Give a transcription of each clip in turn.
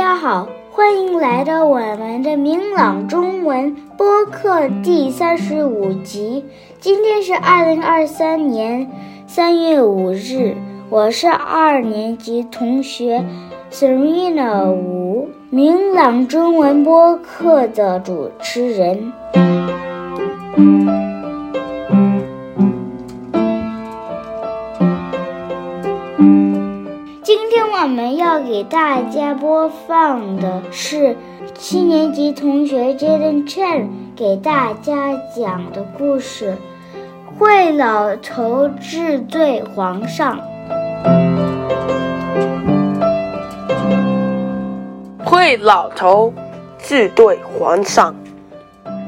大家好欢迎来到我们的明朗中文播客第三十五集。今天是二零二三年三月五日，我是二年级同学 Serena 吴，明朗中文播客的主持人。我们要给大家播放的是七年级同学 Jaden Chen 给大家讲的故事《会老头治罪皇上》。会老头治罪皇上。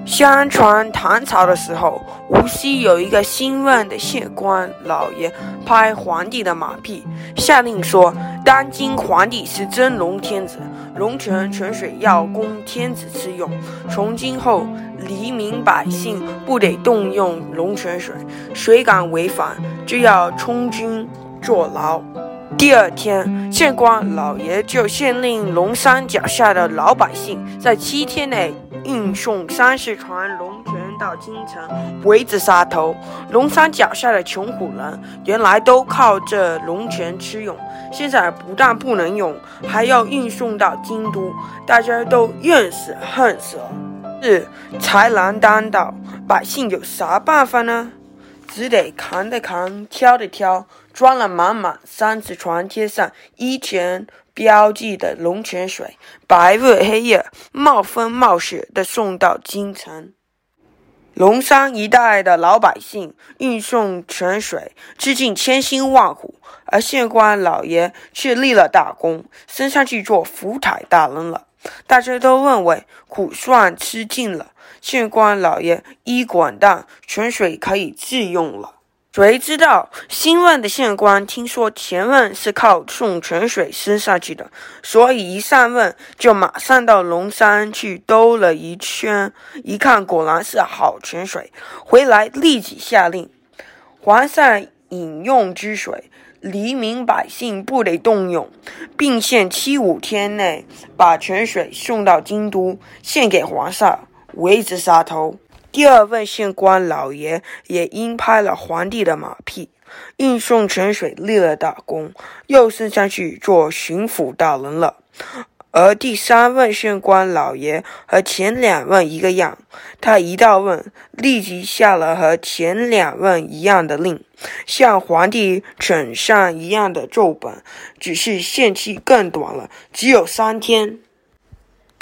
相传唐朝的时候，无锡有一个兴旺的县官老爷拍皇帝的马屁，下令说：“当今皇帝是真龙天子，龙泉泉水要供天子吃用。从今后，黎民百姓不得动用龙泉水，谁敢违反，就要充军坐牢。”第二天，县官老爷就县令龙山脚下的老百姓在七天内。运送三十船龙泉到京城，围着杀头。龙山脚下的穷苦人原来都靠这龙泉吃用，现在不但不能用，还要运送到京都，大家都怨死恨死了。是豺狼当道，百姓有啥办法呢？只得扛的扛，挑的挑，装了满满三十船，贴上一钱。标记的龙泉水，白日黑夜冒风冒雪的送到京城。龙山一带的老百姓运送泉水，吃尽千辛万苦，而县官老爷却立了大功，升上去做福台大人了。大家都认为苦算吃尽了，县官老爷一管蛋，泉水可以自用了。谁知道新任的县官听说前任是靠送泉水升上去的，所以一上任就马上到龙山去兜了一圈，一看果然是好泉水，回来立即下令，皇上饮用之水，黎民百姓不得动用，并限七五天内把泉水送到京都，献给皇上，为之杀头。第二位县官老爷也因拍了皇帝的马屁，运送泉水立了大功，又升上去做巡抚大人了。而第三位县官老爷和前两位一个样，他一到任，立即下了和前两位一样的令，像皇帝呈上一样的奏本，只是限期更短了，只有三天。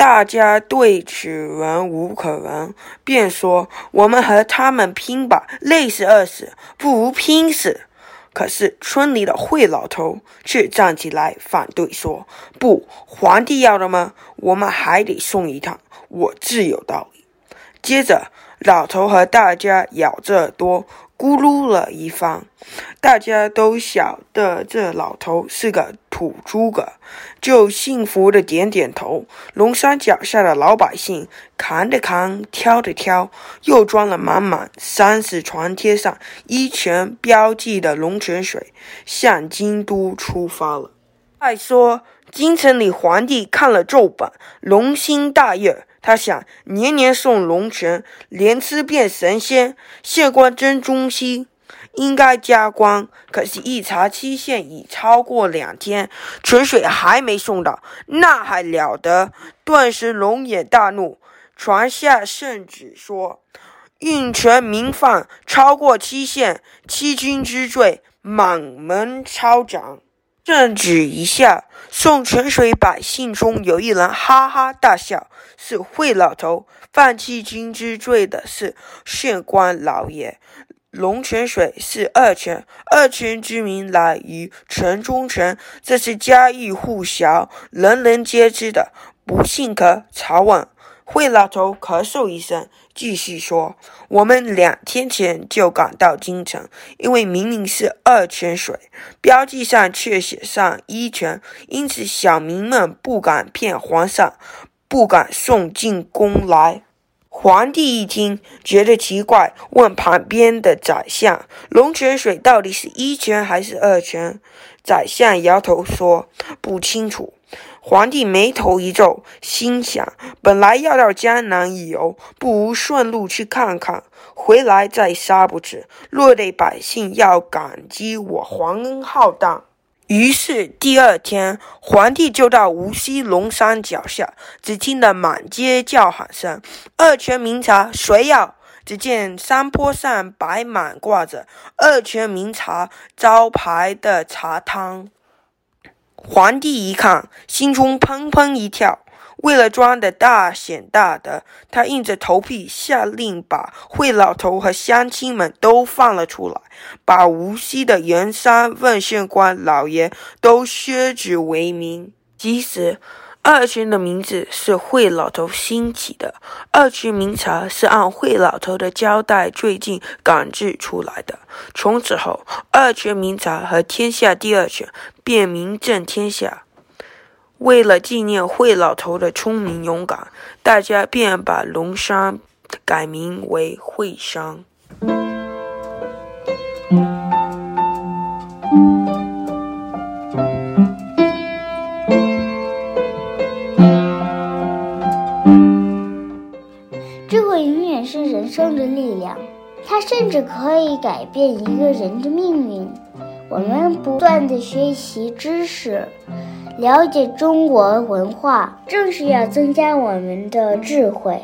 大家对此闻无可忍，便说：“我们和他们拼吧，累死饿死，不如拼死。”可是村里的惠老头却站起来反对说：“不，皇帝要的吗？我们还得送一趟，我自有道理。”接着，老头和大家咬着耳朵。咕噜了一番，大家都晓得这老头是个土诸葛，就幸福的点点头。龙山脚下的老百姓扛的扛，挑的挑，又装了满满三十船，贴上一泉标记的龙泉水，向京都出发了。再说，京城里皇帝看了奏本，龙心大悦。他想年年送龙泉，连吃变神仙。县官真忠心，应该加官。可是，一查期限已超过两天，泉水还没送到，那还了得！顿时龙眼大怒，传下圣旨说：运泉民犯超过期限，欺君之罪，满门抄斩。圣旨一下，送泉水百姓中有一人哈哈大笑，是惠老头；犯欺君之罪的是县官老爷。龙泉水是二泉，二泉之名来于泉中泉，这是家喻户晓、人人皆知的。不信可查问。惠老头咳嗽一声，继续说：“我们两天前就赶到京城，因为明明是二泉水，标记上却写上一泉，因此小民们不敢骗皇上，不敢送进宫来。”皇帝一听，觉得奇怪，问旁边的宰相：“龙泉水到底是一泉还是二泉？”宰相摇头说：“不清楚。”皇帝眉头一皱，心想：本来要到江南一游，不如顺路去看看，回来再杀不迟。若得百姓要感激我皇恩浩荡。于是第二天，皇帝就到无锡龙山脚下，只听得满街叫喊声：“二泉名茶，谁要？”只见山坡上摆满挂着“二泉名茶”招牌的茶汤。皇帝一看，心中砰砰一跳。为了装的大显大德，他硬着头皮下令把惠老头和乡亲们都放了出来，把无锡的盐商问县官老爷都削职为民。即使。二泉的名字是惠老头新起的，二泉名茶是按惠老头的交代最近赶制出来的。从此后，二泉名茶和天下第二泉便名震天下。为了纪念惠老头的聪明勇敢，大家便把龙山改名为惠山。力量，它甚至可以改变一个人的命运。我们不断的学习知识，了解中国文化，正是要增加我们的智慧。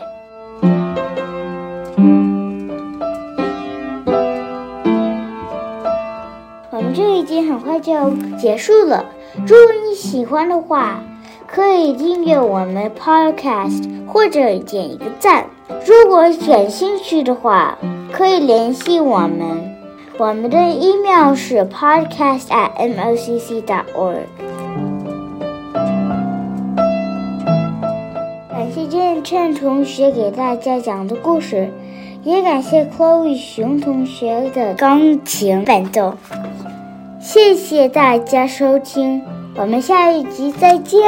我们这一集很快就要结束了，如果你喜欢的话，可以订阅我们 Podcast 或者点一个赞。如果感兴趣的话，可以联系我们。我们的 email 是 Podcast at MOCC.org。感谢建琛同学给大家讲的故事，也感谢 Chloe 熊同学的钢琴伴奏。谢谢大家收听，我们下一集再见。